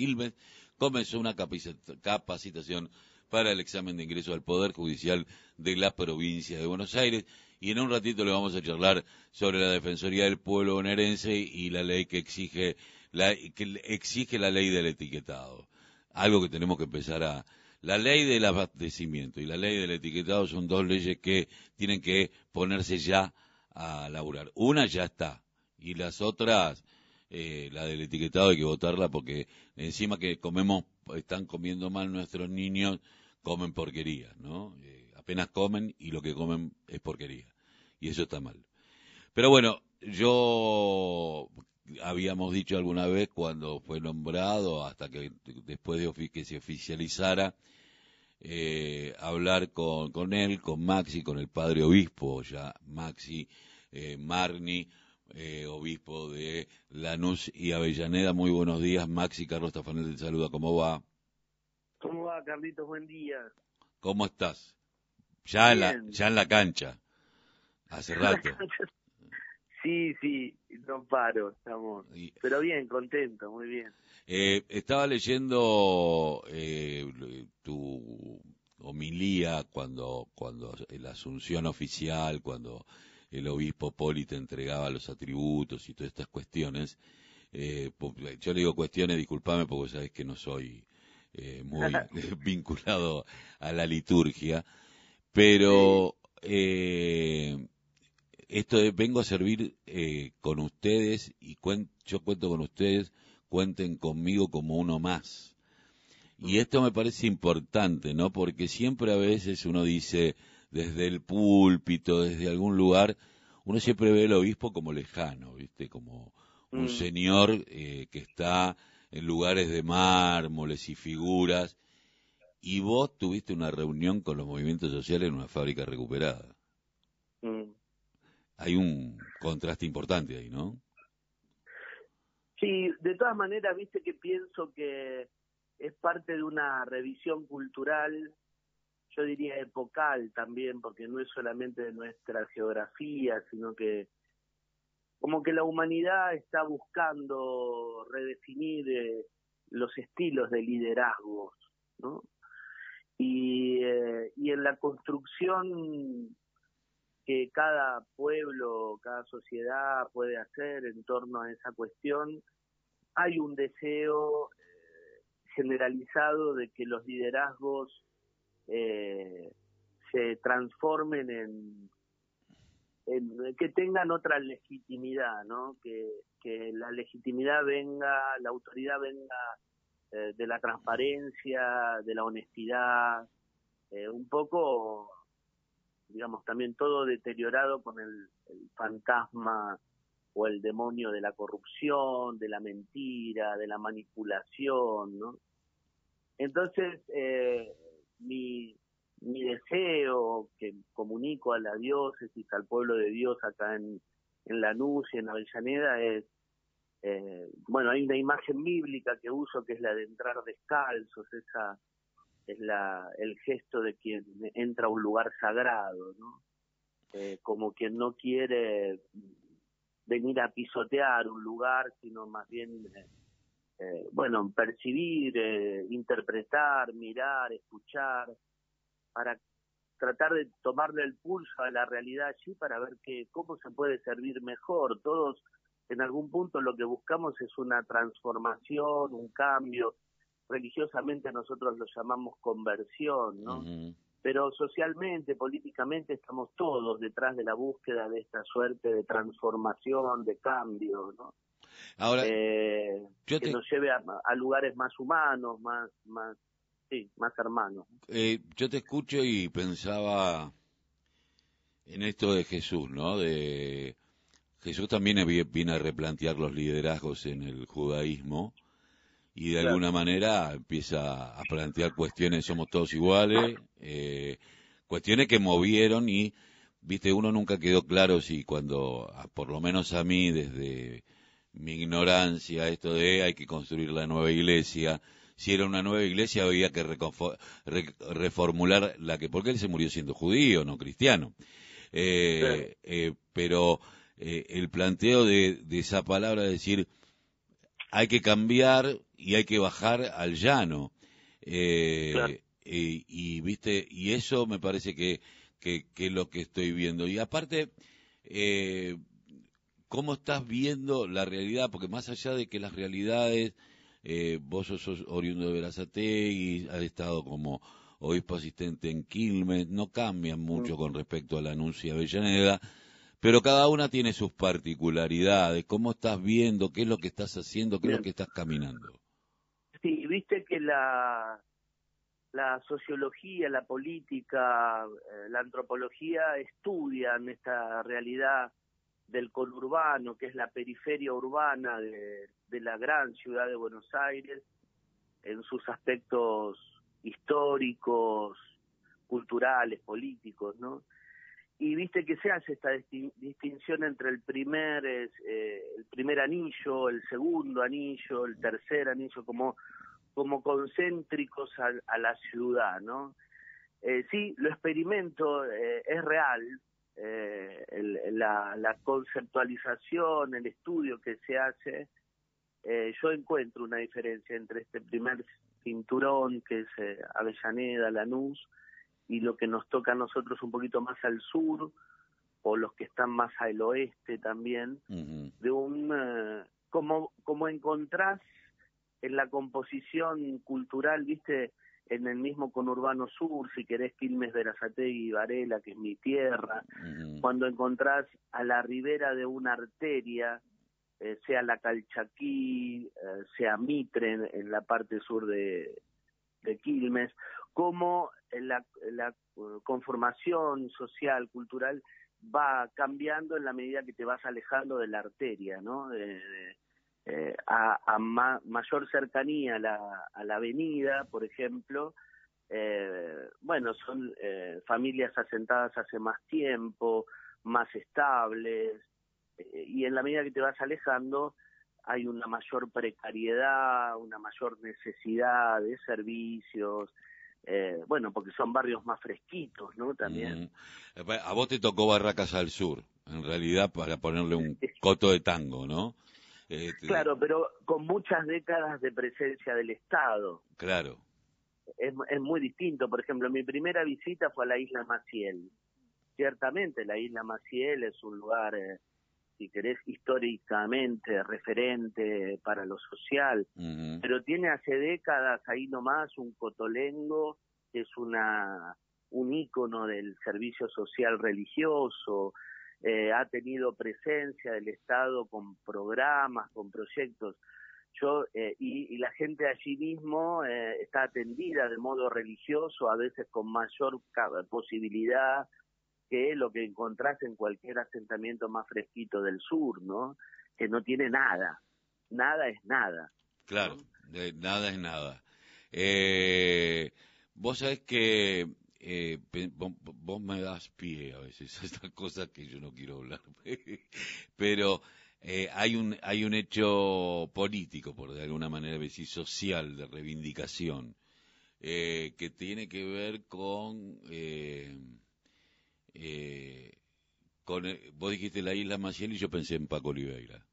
Quilmes, comenzó una capacitación para el examen de ingreso al Poder Judicial de la provincia de Buenos Aires. Y en un ratito le vamos a charlar sobre la Defensoría del Pueblo bonaerense y la ley que exige la, que exige la ley del etiquetado. Algo que tenemos que empezar a... La ley del abastecimiento y la ley del etiquetado son dos leyes que tienen que ponerse ya a laburar. Una ya está y las otras, eh, la del etiquetado hay que votarla porque encima que comemos, están comiendo mal nuestros niños, comen porquería, ¿no? Eh, apenas comen y lo que comen es porquería. Y eso está mal. Pero bueno, yo habíamos dicho alguna vez cuando fue nombrado, hasta que después de que se oficializara, eh, hablar con, con él, con Maxi, con el padre obispo, ya Maxi eh, Marni, eh, obispo de Lanús y Avellaneda. Muy buenos días, Maxi. Carlos Tafanel te saluda. ¿Cómo va? ¿Cómo va, Carlitos? Buen día. ¿Cómo estás? Ya, en la, ya en la cancha. Hace rato. sí, sí, no paro, estamos. Pero bien, contento, muy bien. Eh, estaba leyendo eh, tu homilía cuando, cuando la asunción oficial, cuando el obispo Poli te entregaba los atributos y todas estas cuestiones. Eh, yo le digo cuestiones, discúlpame porque sabes que no soy eh, muy vinculado a la liturgia, pero eh, esto de vengo a servir eh, con ustedes y yo cuento con ustedes, cuenten conmigo como uno más. Y esto me parece importante, ¿no? Porque siempre a veces uno dice desde el púlpito, desde algún lugar, uno siempre ve al obispo como lejano, ¿viste? Como un mm. señor eh, que está en lugares de mármoles y figuras, y vos tuviste una reunión con los movimientos sociales en una fábrica recuperada. Mm. Hay un contraste importante ahí, ¿no? Sí, de todas maneras, viste que pienso que es parte de una revisión cultural, yo diría epocal también, porque no es solamente de nuestra geografía, sino que como que la humanidad está buscando redefinir eh, los estilos de liderazgos, ¿no? Y, eh, y en la construcción que cada pueblo, cada sociedad puede hacer en torno a esa cuestión, hay un deseo eh, generalizado de que los liderazgos se transformen en que tengan otra legitimidad, ¿no? Que, la legitimidad venga, la autoridad venga eh, de la transparencia, de la honestidad, eh, un poco, digamos, también todo deteriorado con el, fantasma o el demonio de la corrupción, de la mentira, de la manipulación, ¿no? Entonces, eh, mi, mi deseo que comunico a la diócesis, al pueblo de Dios acá en, en Lanús y en Avellaneda es, eh, bueno, hay una imagen bíblica que uso que es la de entrar descalzos, esa es la, el gesto de quien entra a un lugar sagrado, ¿no? Eh, como quien no quiere venir a pisotear un lugar, sino más bien, eh, bueno, percibir, interpretar, mirar, escuchar, para tratar de tomarle el pulso a la realidad allí para ver que, cómo se puede servir mejor. Todos en algún punto lo que buscamos es una transformación, un cambio. Religiosamente nosotros lo llamamos conversión, ¿no? Pero socialmente, políticamente estamos todos detrás de la búsqueda de esta suerte de transformación, de cambio, ¿no? Ahora, eh, que nos lleve a, a, lugares más humanos, más, más sí, más hermano. Eh, yo te escucho y pensaba en esto de Jesús, ¿no? De Jesús también viene a replantear los liderazgos en el judaísmo y de alguna manera empieza a plantear cuestiones, somos todos iguales, eh, cuestiones que movieron y, viste, uno nunca quedó claro si cuando, por lo menos a mí, desde mi ignorancia, esto de hay que construir la nueva iglesia, si era una nueva iglesia había que reformular la que, porque él se murió siendo judío, no cristiano. Eh, eh, pero eh, el planteo de, esa palabra, decir, hay que cambiar y hay que bajar al llano. Y, viste, y eso me parece que, que, es lo que estoy viendo. Y aparte, eh, ¿cómo estás viendo la realidad? Porque más allá de que las realidades, eh, vos sos oriundo de Verazategui, has estado como obispo asistente en Quilmes, no cambian mucho con respecto al anuncio de Avellaneda, pero cada una tiene sus particularidades. ¿Cómo estás viendo? ¿Qué es lo que estás haciendo? ¿Qué es lo que estás caminando? Sí, viste que la, la sociología, la política, eh, la antropología estudian esta realidad del conurbano, que es la periferia urbana de, la gran ciudad de Buenos Aires, en sus aspectos históricos, culturales, políticos, ¿no? Y viste que se hace esta distinción entre el primer, eh, el primer anillo, el segundo anillo, el tercer anillo, como como concéntricos a, la ciudad, ¿no? Eh, sí, lo experimento, eh, es real, eh, la, conceptualización, el estudio que se hace, yo encuentro una diferencia entre este primer cinturón, que es Avellaneda, Lanús, y lo que nos toca a nosotros un poquito más al sur, o los que están más al oeste también, de un, como, como encontrás en la composición cultural, viste, en el mismo conurbano sur, si querés Quilmes, Verazategui y Varela, que es mi tierra, cuando encontrás a la ribera de una arteria, eh, sea la Calchaquí, eh, sea Mitre en, la parte sur de, Quilmes, como la, la conformación social, cultural, va cambiando en la medida que te vas alejando de la arteria, ¿no? de, eh, a, mayor cercanía a la, a la avenida, por ejemplo, eh, bueno, son eh, familias asentadas hace más tiempo, más estables, y en la medida que te vas alejando, hay una mayor precariedad, una mayor necesidad de servicios, bueno, porque son barrios más fresquitos, ¿no? También. A vos te tocó Barracas al Sur, en realidad, para ponerle un coto de tango, ¿no? Este, claro, pero con muchas décadas de presencia del Estado. Claro. Es, es muy distinto. Por ejemplo, mi primera visita fue a la isla Maciel. Ciertamente la isla Maciel es un lugar, eh, si querés, históricamente referente para lo social, pero tiene hace décadas ahí nomás un cotolengo, que es una un ícono del servicio social religioso, eh, ha tenido presencia del Estado con programas, con proyectos. Yo eh, y, la gente allí mismo eh, está atendida de modo religioso, a veces con mayor posibilidad que lo que encontrás en cualquier asentamiento más fresquito del sur, ¿no? Que no tiene nada, nada es nada. Claro, nada es nada. Eh, vos sabés que eh, vos, me das pie a veces a estas cosas que yo no quiero hablar. Pero eh, hay, un, hay un hecho político, por de alguna manera decir, social, de reivindicación, eh, que tiene que ver con... Eh, con vos dijiste la isla Maciel y yo pensé en Paco Oliveira.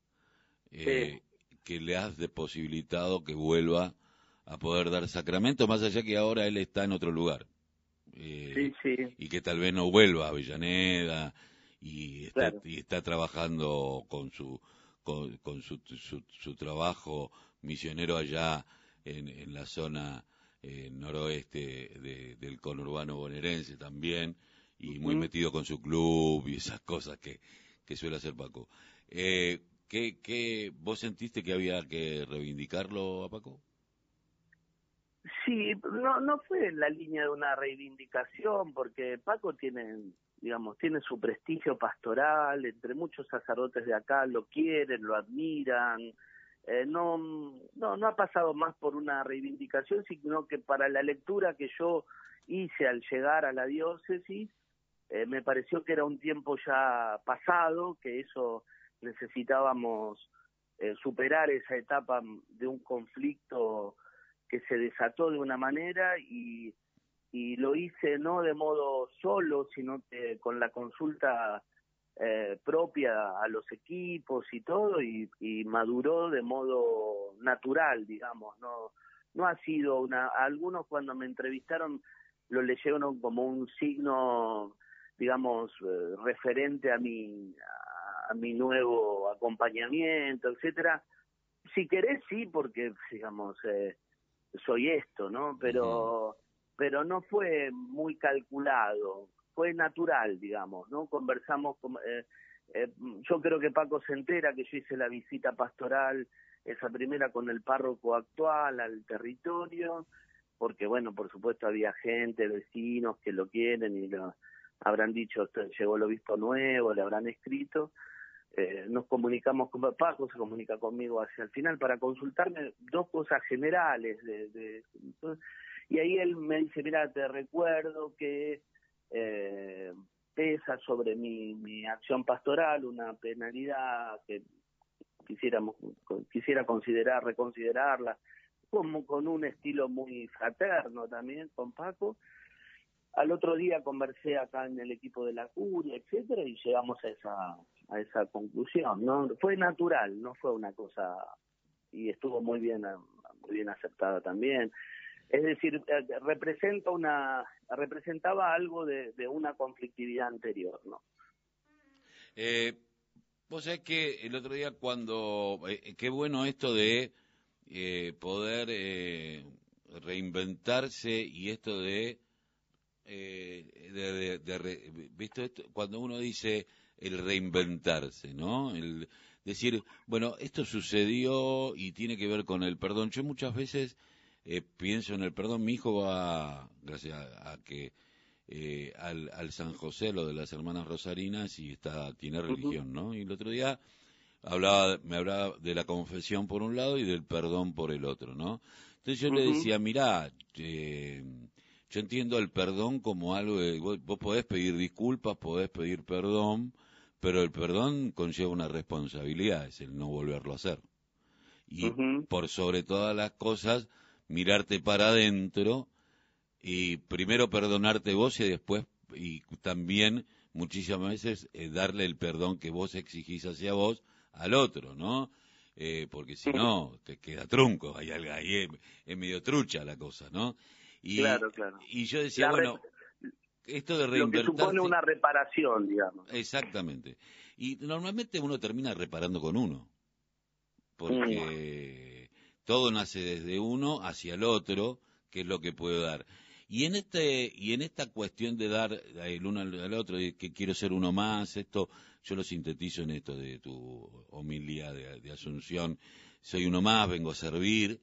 Que le has posibilitado que vuelva a poder dar sacramento, más allá que ahora él está en otro lugar. Eh, y que tal vez no vuelva a Avellaneda y está, y está trabajando con su con, su, su, trabajo misionero allá en, en la zona eh, noroeste del conurbano bonaerense también y muy metido con su club y esas cosas que, que suele hacer Paco. Eh, ¿qué, ¿Qué vos sentiste que había que reivindicarlo a Paco? Sí, no, no fue en la línea de una reivindicación, porque Paco tiene, digamos, tiene su prestigio pastoral, entre muchos sacerdotes de acá lo quieren, lo admiran, eh, no, no, no ha pasado más por una reivindicación, sino que para la lectura que yo hice al llegar a la diócesis, eh, me pareció que era un tiempo ya pasado, que eso necesitábamos eh, superar esa etapa de un conflicto que se desató de una manera y, y lo hice no de modo solo, sino que con la consulta eh, propia a los equipos y todo, y, y maduró de modo natural, digamos, no no ha sido una algunos cuando me entrevistaron lo leyeron como un signo digamos eh, referente a mi a, mi nuevo acompañamiento, etcétera. Si querés sí porque digamos eh, soy esto, ¿no? Pero pero no fue muy calculado, fue natural, digamos, ¿no? Conversamos con, eh, eh, yo creo que Paco se entera que yo hice la visita pastoral, esa primera con el párroco actual al territorio, porque bueno, por supuesto había gente, vecinos que lo quieren y lo habrán dicho, llegó el obispo nuevo, le habrán escrito. Eh, nos comunicamos con Paco, se comunica conmigo hacia el final para consultarme dos cosas generales. De, y ahí él me dice, mira, te recuerdo que eh, pesa sobre mi, mi acción pastoral una penalidad que quisiéramos quisiera considerar reconsiderarla como con un estilo muy fraterno también con Paco al otro día conversé acá en el equipo de la curia etcétera y llegamos a esa a esa conclusión no fue natural no fue una cosa y estuvo muy bien muy bien aceptada también es decir, eh, representa una, representaba algo de, una conflictividad anterior, ¿no? Eh, vos sabés que el otro día cuando, eh, qué bueno esto de eh, poder reinventarse y esto de, de, de, ¿visto esto? Cuando uno dice el reinventarse, ¿no? El decir, bueno, esto sucedió y tiene que ver con el perdón. Yo muchas veces eh, pienso en el perdón. Mi hijo va, gracias a, que eh, al, al, San José, lo de las hermanas rosarinas, y está tiene religión, ¿no? Y el otro día hablaba, me hablaba de la confesión por un lado y del perdón por el otro, ¿no? Entonces yo le decía, mirá, eh, yo entiendo el perdón como algo de, vos, podés pedir disculpas, podés pedir perdón, pero el perdón conlleva una responsabilidad, es el no volverlo a hacer. Y por sobre todas las cosas, mirarte para adentro y primero perdonarte vos y después, y también muchísimas veces eh, darle el perdón que vos exigís hacia vos al otro, ¿no? Eh, porque si no, te queda trunco, ahí, ahí es, medio trucha la cosa, ¿no? Y, claro, claro. Y yo decía, bueno, esto de. Lo que supone una reparación, digamos. Exactamente. Y normalmente uno termina reparando con uno. Porque... Mm todo nace desde uno hacia el otro, que es lo que puedo dar. Y en este y en esta cuestión de dar el uno al otro, de que quiero ser uno más, esto yo lo sintetizo en esto de tu homilía de, Asunción, soy uno más, vengo a servir,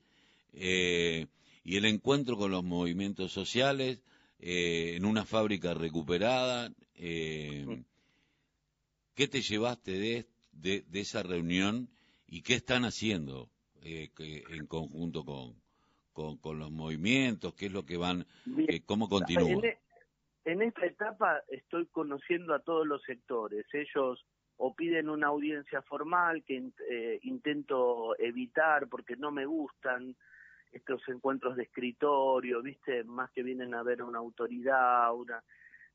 eh, y el encuentro con los movimientos sociales eh, en una fábrica recuperada, eh, ¿qué te llevaste de, de esa reunión y qué están haciendo? eh, en conjunto con, con, los movimientos? ¿Qué es lo que van, eh, cómo continúa? E, en, esta etapa estoy conociendo a todos los sectores. Ellos o piden una audiencia formal que eh, intento evitar porque no me gustan estos encuentros de escritorio, viste, más que vienen a ver una autoridad, una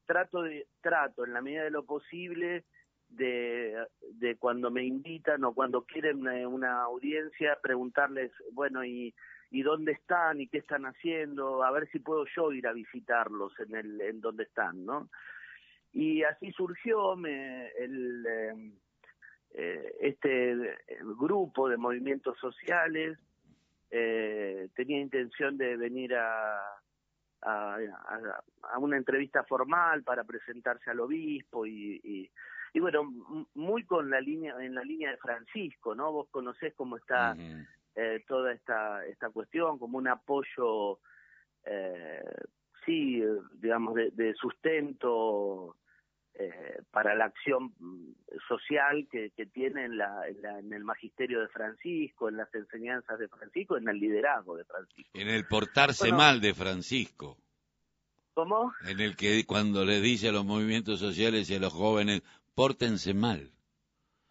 trato de trato en la medida de lo posible de, de cuando me invitan o cuando quieren eh, una audiencia, preguntarles, bueno, y, y dónde están y qué están haciendo, a ver si puedo yo ir a visitarlos en el en donde están, ¿no? Y así surgió me, el eh, eh este grupo de movimientos sociales eh, tenía intención de venir a, a, a, una entrevista formal para presentarse al obispo y, y y bueno, muy con la línea, en la línea de Francisco, ¿no? Vos conocés cómo está eh, toda esta, esta cuestión, como un apoyo, eh, sí, digamos, de, sustento eh, para la acción social que, que tiene en, la, en, el magisterio de Francisco, en las enseñanzas de Francisco, en el liderazgo de Francisco. En el portarse mal de Francisco. ¿Cómo? En el que cuando le dice a los movimientos sociales y a los jóvenes, pórtense mal.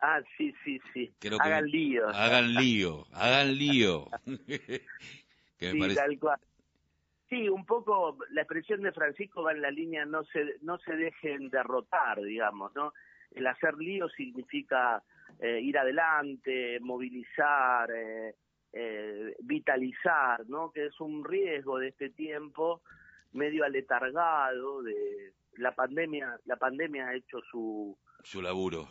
Ah, sí, sí, sí. hagan lío. Hagan lío, hagan lío. sí, tal cual. Sí, un poco la expresión de Francisco va en la línea no se no se dejen derrotar, digamos, ¿no? El hacer lío significa eh, ir adelante, movilizar, eh, eh, vitalizar, ¿no? Que es un riesgo de este tiempo medio aletargado de la pandemia, la pandemia ha hecho su su laburo.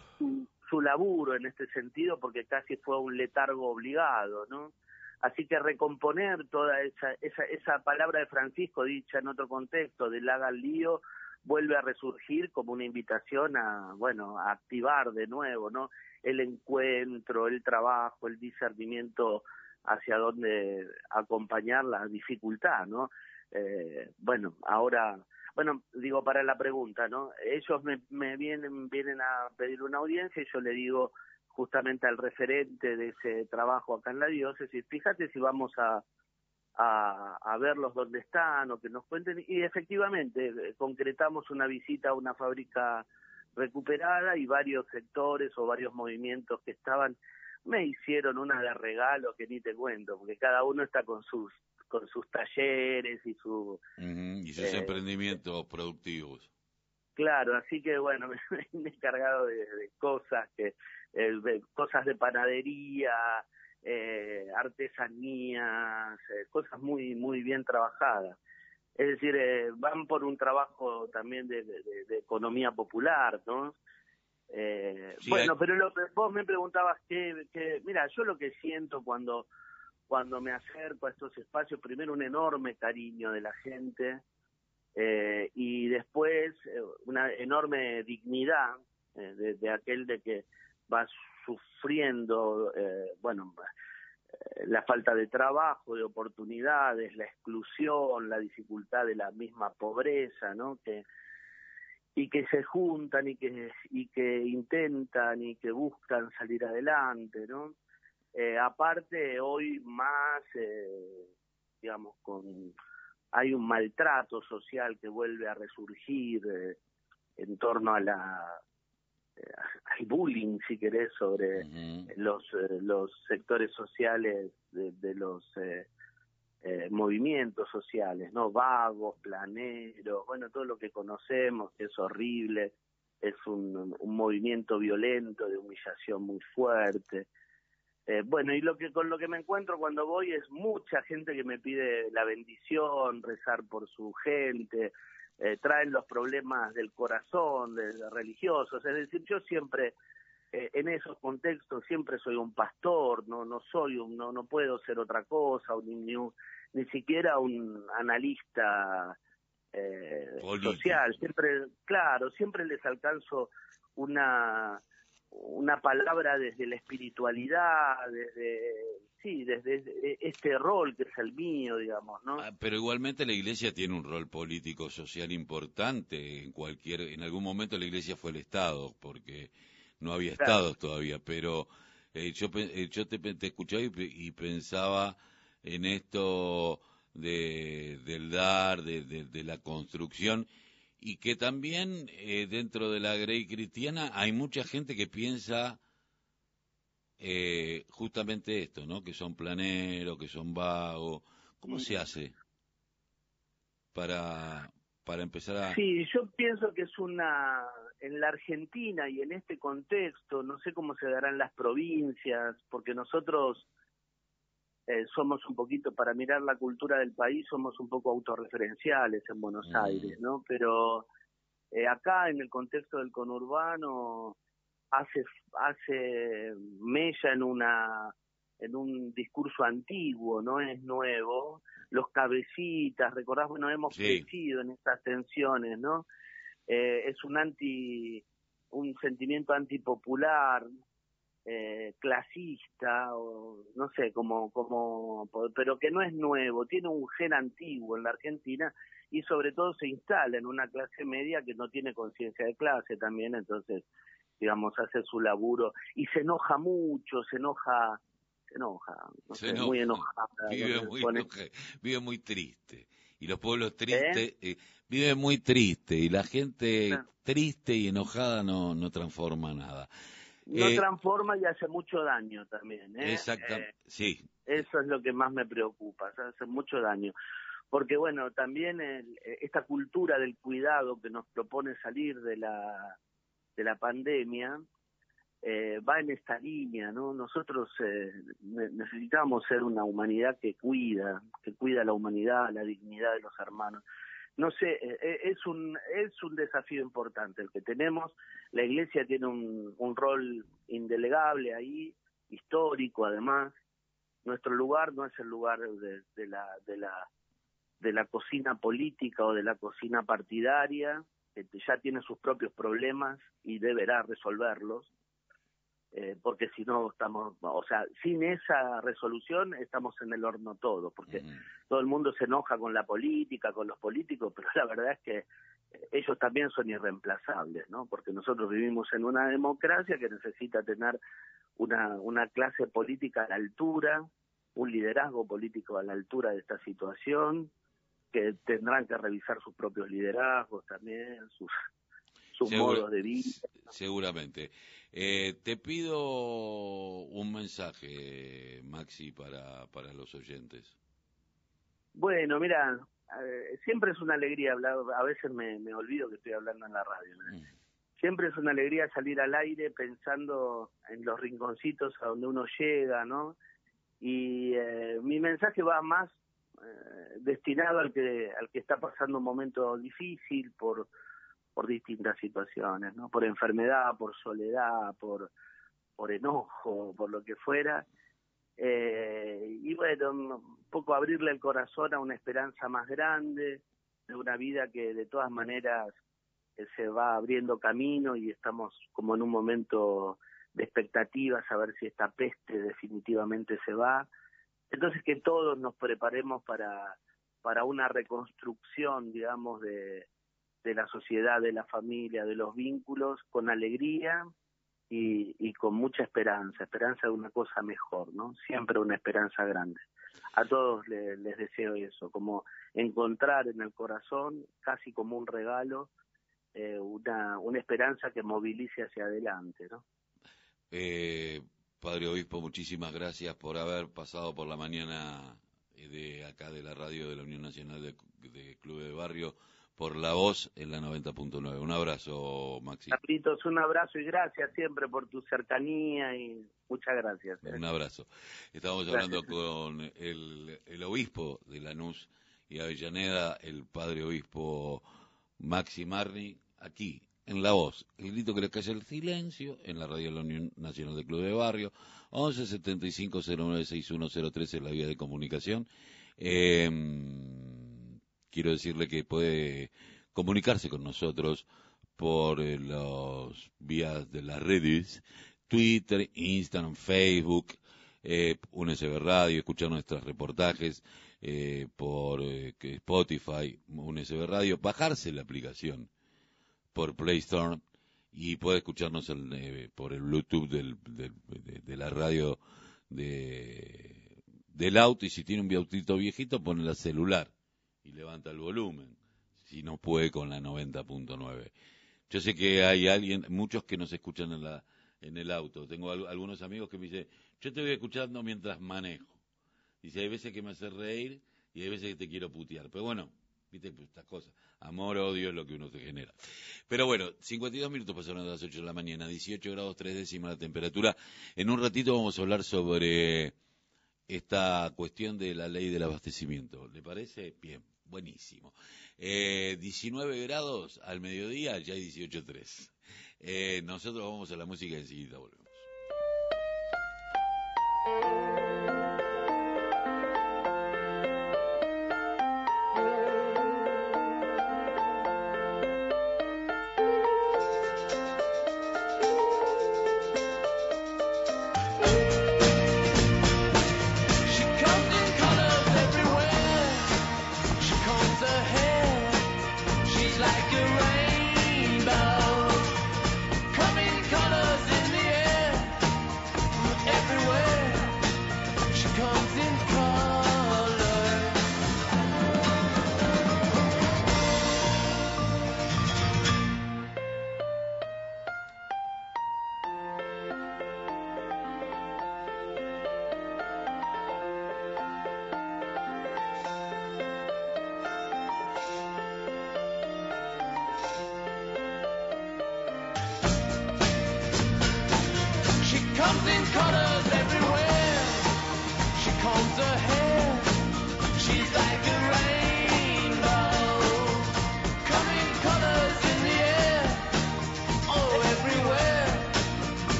Su, laburo en este sentido porque casi fue un letargo obligado, ¿no? Así que recomponer toda esa, esa, esa palabra de Francisco dicha en otro contexto, del haga lío, vuelve a resurgir como una invitación a, bueno, a activar de nuevo, ¿no? El encuentro, el trabajo, el discernimiento hacia dónde acompañar la dificultad, ¿no? Eh, bueno, ahora, bueno, digo para la pregunta, ¿no? Ellos me, me vienen, vienen a pedir una audiencia y yo le digo justamente al referente de ese trabajo acá en la diócesis, fíjate si vamos a, a, a, verlos dónde están o que nos cuenten. Y efectivamente eh, concretamos una visita a una fábrica recuperada y varios sectores o varios movimientos que estaban me hicieron una de regalo que ni te cuento porque cada uno está con sus con sus talleres y su y sus eh, emprendimientos productivos claro así que bueno me, he encargado de, cosas que eh, de cosas de panadería eh, artesanías, eh, cosas muy muy bien trabajadas. Es decir, eh, van por un trabajo también de, de, economía popular, ¿no? Eh, bueno, pero lo, vos me preguntabas que, que, mira, yo lo que siento cuando cuando me acerco a estos espacios, primero un enorme cariño de la gente eh, y después eh, una enorme dignidad de, de, aquel de que va sufriendo, eh, bueno, eh, la falta de trabajo, de oportunidades, la exclusión, la dificultad de la misma pobreza, ¿no? Que, y que se juntan y que, y que intentan y que buscan salir adelante, ¿no? Eh, aparte, hoy más, eh, digamos, con hay un maltrato social que vuelve a resurgir eh, en torno a la hay bullying, si querés, sobre los, eh, los sectores sociales de, los eh, eh, movimientos sociales, ¿no? Vagos, planeros, bueno, todo lo que conocemos, que es horrible, es un, un movimiento violento, de humillación muy fuerte. Bueno, y lo que con lo que me encuentro cuando voy es mucha gente que me pide la bendición, rezar por su gente, eh, traen los problemas del corazón, de, religiosos. Es decir, yo siempre, eh, en esos contextos, siempre soy un pastor, no, no soy un, no, no puedo ser otra cosa, ni, ni, ni siquiera un analista eh, social. Siempre, claro, siempre les alcanzo una una palabra desde la espiritualidad, desde sí, desde este rol que es el mío, digamos, ¿no? Ah, pero igualmente la Iglesia tiene un rol político social importante en cualquier en algún momento la Iglesia fue el Estado porque no había estados todavía, pero eh, yo eh, yo te, te escuchaba y, pensaba en esto de del dar, de, de la construcción y que también eh, dentro de la Grey cristiana hay mucha gente que piensa eh, justamente esto, ¿no? Que son planeros, que son vagos. ¿Cómo se hace para, para empezar a...? Sí, yo pienso que es una... En la Argentina y en este contexto, no sé cómo se darán las provincias, porque nosotros eh, somos un poquito, para mirar la cultura del país, somos un poco autorreferenciales en Buenos mm. Aires, ¿no? Pero eh, acá, en el contexto del conurbano, hace, hace mella en una en un discurso antiguo, no es nuevo, los cabecitas, recordás, bueno, hemos crecido en estas tensiones, ¿no? Eh, es un anti, un sentimiento antipopular, eh, clasista o no sé como como pero que no es nuevo tiene un gen antiguo en la Argentina y sobre todo se instala en una clase media que no tiene conciencia de clase también entonces digamos hace su laburo y se enoja mucho se enoja se enoja, muy enojada vive muy, vive muy triste. Y los pueblos tristes ¿Eh? eh, viven muy triste y la gente triste y enojada no no transforma nada no eh, transforma y hace mucho daño también. ¿eh? Exactamente, eh, sí. Eso es lo que más me preocupa, hace mucho daño. Porque bueno, también esta cultura del cuidado que nos propone salir de la, de la pandemia, eh, va en esta línea, ¿no? Nosotros eh, necesitamos ser una humanidad que cuida, que cuida la humanidad, la dignidad de los hermanos. No sé, eh, eh, es un es un desafío importante el que tenemos. La Iglesia tiene un, un rol indelegable ahí, histórico además. Nuestro lugar no es el lugar de, la de la de la cocina política o de la cocina partidaria, que ya tiene sus propios problemas y deberá resolverlos eh, porque si no estamos, o sea, sin esa resolución estamos en el horno todo, porque todo el mundo se enoja con la política, con los políticos, pero la verdad es que ellos también son irreemplazables, ¿no? Porque nosotros vivimos en una democracia que necesita tener una, una clase política a la altura, un liderazgo político a la altura de esta situación, que tendrán que revisar sus propios liderazgos también, sus, sus modos de vida. Seguramente. Eh, te pido un mensaje, Maxi, para, para los oyentes. Bueno, mira, eh, siempre es una alegría hablar, a veces me, me, olvido que estoy hablando en la radio. Mm. Siempre es una alegría salir al aire pensando en los rinconcitos a donde uno llega, ¿no? Y eh, mi mensaje va más eh, destinado al que al que está pasando un momento difícil por por distintas situaciones, ¿no? Por enfermedad, por soledad, por, por enojo, por lo que fuera. Eh, y bueno, un poco abrirle el corazón a una esperanza más grande, de una vida que de todas maneras eh, se va abriendo camino y estamos como en un momento de expectativas a ver si esta peste definitivamente se va. Entonces que todos nos preparemos para, para una reconstrucción, digamos, de, de la sociedad, de la familia, de los vínculos, con alegría y, con mucha esperanza, esperanza de una cosa mejor, ¿no? Siempre una esperanza grande. A todos les, deseo eso, como encontrar en el corazón, casi como un regalo, eh, una, esperanza que movilice hacia adelante, ¿no? Eh, Padre Obispo, muchísimas gracias por haber pasado por la mañana de acá de la radio de la Unión Nacional de, de Club de Barrio por la voz en la 90.9. Un abrazo, Maxi. Carlitos, un abrazo y gracias siempre por tu cercanía y muchas gracias. Un abrazo. Estamos hablando con el, el obispo de Lanús y Avellaneda, el padre obispo Maxi Marni, aquí en La Voz, el grito que le cae el silencio, en la radio de la Unión Nacional de Club de Barrio, 11 75 09 6103 en la vía de comunicación. Eh, quiero decirle que puede comunicarse con nosotros por eh, los vías de las redes, Twitter, Instagram, Facebook, eh, UNSB Radio, escuchar nuestros reportajes eh, por eh, Spotify, UNSB Radio, bajarse la aplicación por Play Store y puede escucharnos el, por el Bluetooth del, del, de, de, la radio de, del auto y si tiene un autito viejito pone la celular y levanta el volumen, si no puede con la 90.9. Yo sé que hay alguien, muchos que nos escuchan en, la, en el auto. Tengo algunos amigos que me dicen, yo te voy escuchando mientras manejo. Dice, hay veces que me hace reír y hay veces que te quiero putear. Pero bueno, viste pues, estas cosas. Amor, odio es lo que uno te genera. Pero bueno, 52 minutos pasaron de las 8 de la mañana, 18 grados 3 décimas la temperatura. En un ratito vamos a hablar sobre esta cuestión de la ley del abastecimiento. ¿Le parece? Bien. Buenísimo. Eh, 19 grados al mediodía, ya hay 18.3. Eh, nosotros vamos a la música y enseguida volvemos.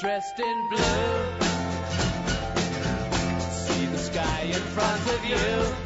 Dressed in blue. See the sky in front of you.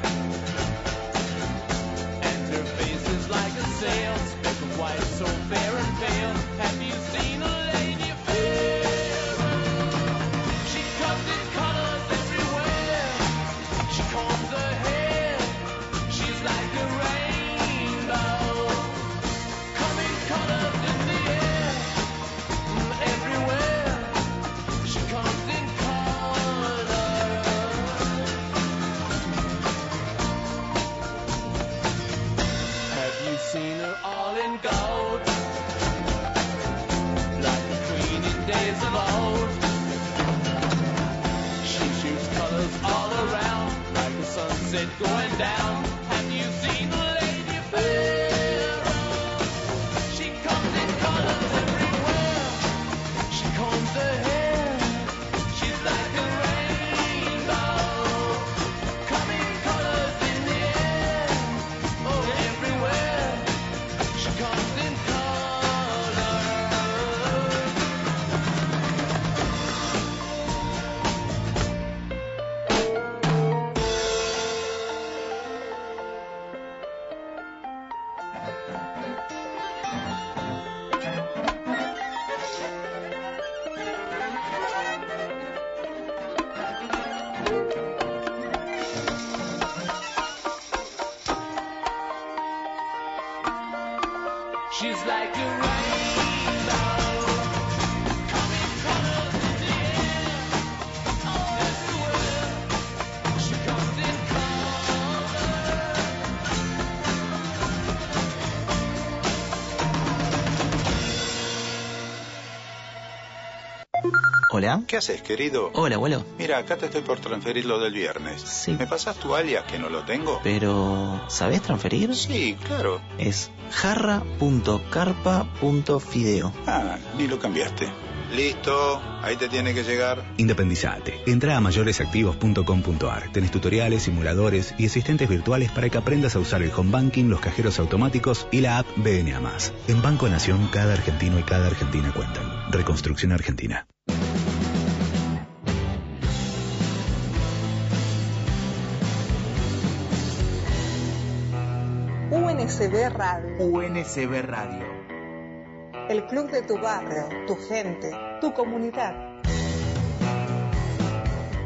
Hola. ¿Qué haces, querido? Hola, abuelo. Mira, acá te estoy por transferir lo del viernes. Sí. ¿Me pasas tu alias que no lo tengo? Pero, ¿sabés transferir? Sí, claro. Es jarra.carpa.fideo. Ah, ni lo cambiaste. Listo, ahí te tiene que llegar. Independizate. Entra a mayoresactivos.com.ar. Tenés tutoriales, simuladores y asistentes virtuales para que aprendas a usar el home banking, los cajeros automáticos y la app BNA. En Banco Nación, cada argentino y cada argentina cuentan. Reconstrucción Argentina. UNSB Radio, UNCB Radio. el club de tu barrio, tu gente, tu comunidad.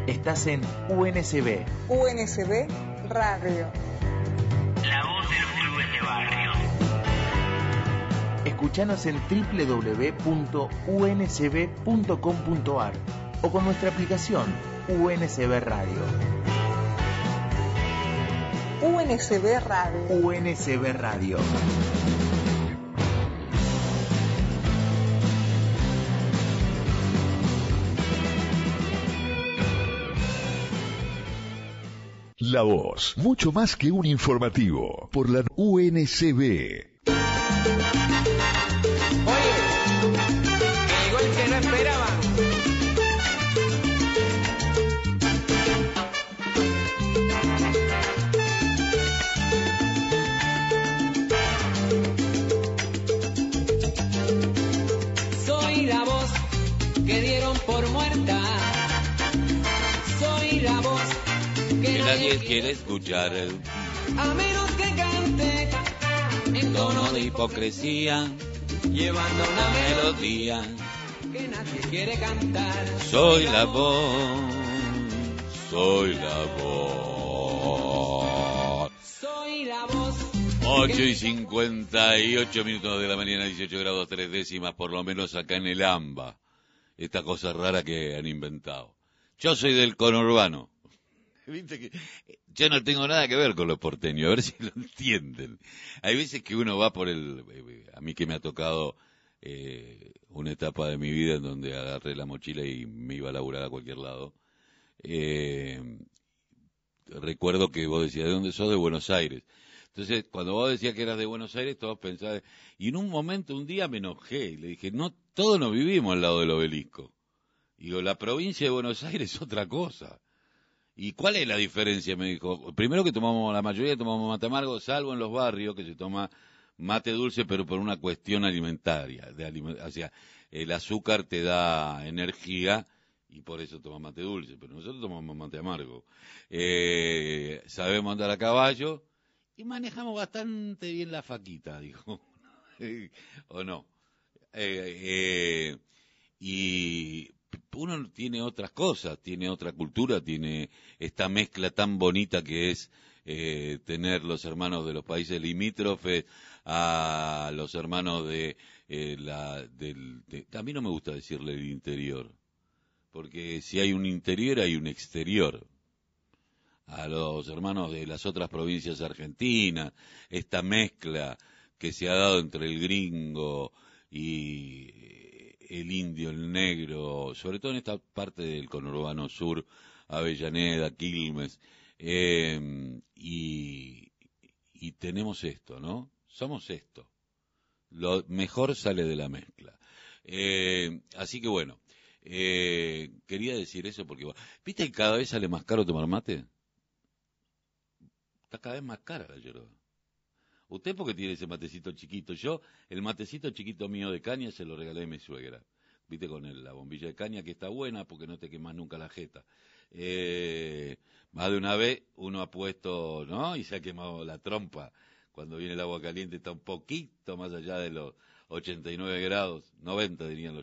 Estás en UNCB. UNSB Radio. La voz de los clubes de barrio. Escuchanos en www.uncb.com.ar o con nuestra aplicación UNCB Radio. UNSB Radio. UNCB Radio. La voz, mucho más que un informativo, por la UNCB. Quiere escuchar. A menos que cante en tono de hipocresía, llevando una melodía. que nadie quiere cantar. Soy la voz, soy la voz. Soy la voz. 8 y 58 minutos de la mañana, 18 grados 3 décimas, por lo menos acá en el AMBA. Esta cosa rara que han inventado. Yo soy del conurbano. Viste que yo no tengo nada que ver con los porteños, a ver si lo entienden. Hay veces que uno va por el... A mí que me ha tocado eh, una etapa de mi vida en donde agarré la mochila y me iba a laburar a cualquier lado. Eh, recuerdo que vos decías, ¿de dónde sos? De Buenos Aires. Entonces, cuando vos decías que eras de Buenos Aires, todos pensaban... Y en un momento, un día me enojé y le dije, no, todos nos vivimos al lado del obelisco. Digo, la provincia de Buenos Aires es otra cosa. ¿Y cuál es la diferencia? Me dijo. Primero que tomamos, la mayoría tomamos mate amargo, salvo en los barrios, que se toma mate dulce, pero por una cuestión alimentaria. De aliment o sea, el azúcar te da energía y por eso toma mate dulce, pero nosotros tomamos mate amargo. Eh, sabemos andar a caballo y manejamos bastante bien la faquita, dijo. ¿O no? Eh, eh, y uno tiene otras cosas, tiene otra cultura, tiene esta mezcla tan bonita que es eh, tener los hermanos de los países limítrofes a los hermanos de eh, la del de, a mí no me gusta decirle el interior porque si hay un interior hay un exterior. A los hermanos de las otras provincias argentinas esta mezcla que se ha dado entre el gringo y el indio, el negro, sobre todo en esta parte del conurbano sur, Avellaneda, Quilmes, eh, y, y tenemos esto, ¿no? Somos esto. Lo mejor sale de la mezcla. Eh, así que bueno, eh, quería decir eso porque, ¿viste que cada vez sale más caro tomar mate? Está cada vez más cara la yerba. Usted porque tiene ese matecito chiquito. Yo, el matecito chiquito mío de caña se lo regalé a mi suegra. Viste con el, la bombilla de caña que está buena porque no te quemas nunca la jeta. Eh, más de una vez uno ha puesto, ¿no? Y se ha quemado la trompa. Cuando viene el agua caliente está un poquito más allá de los 89 grados, 90 dirían los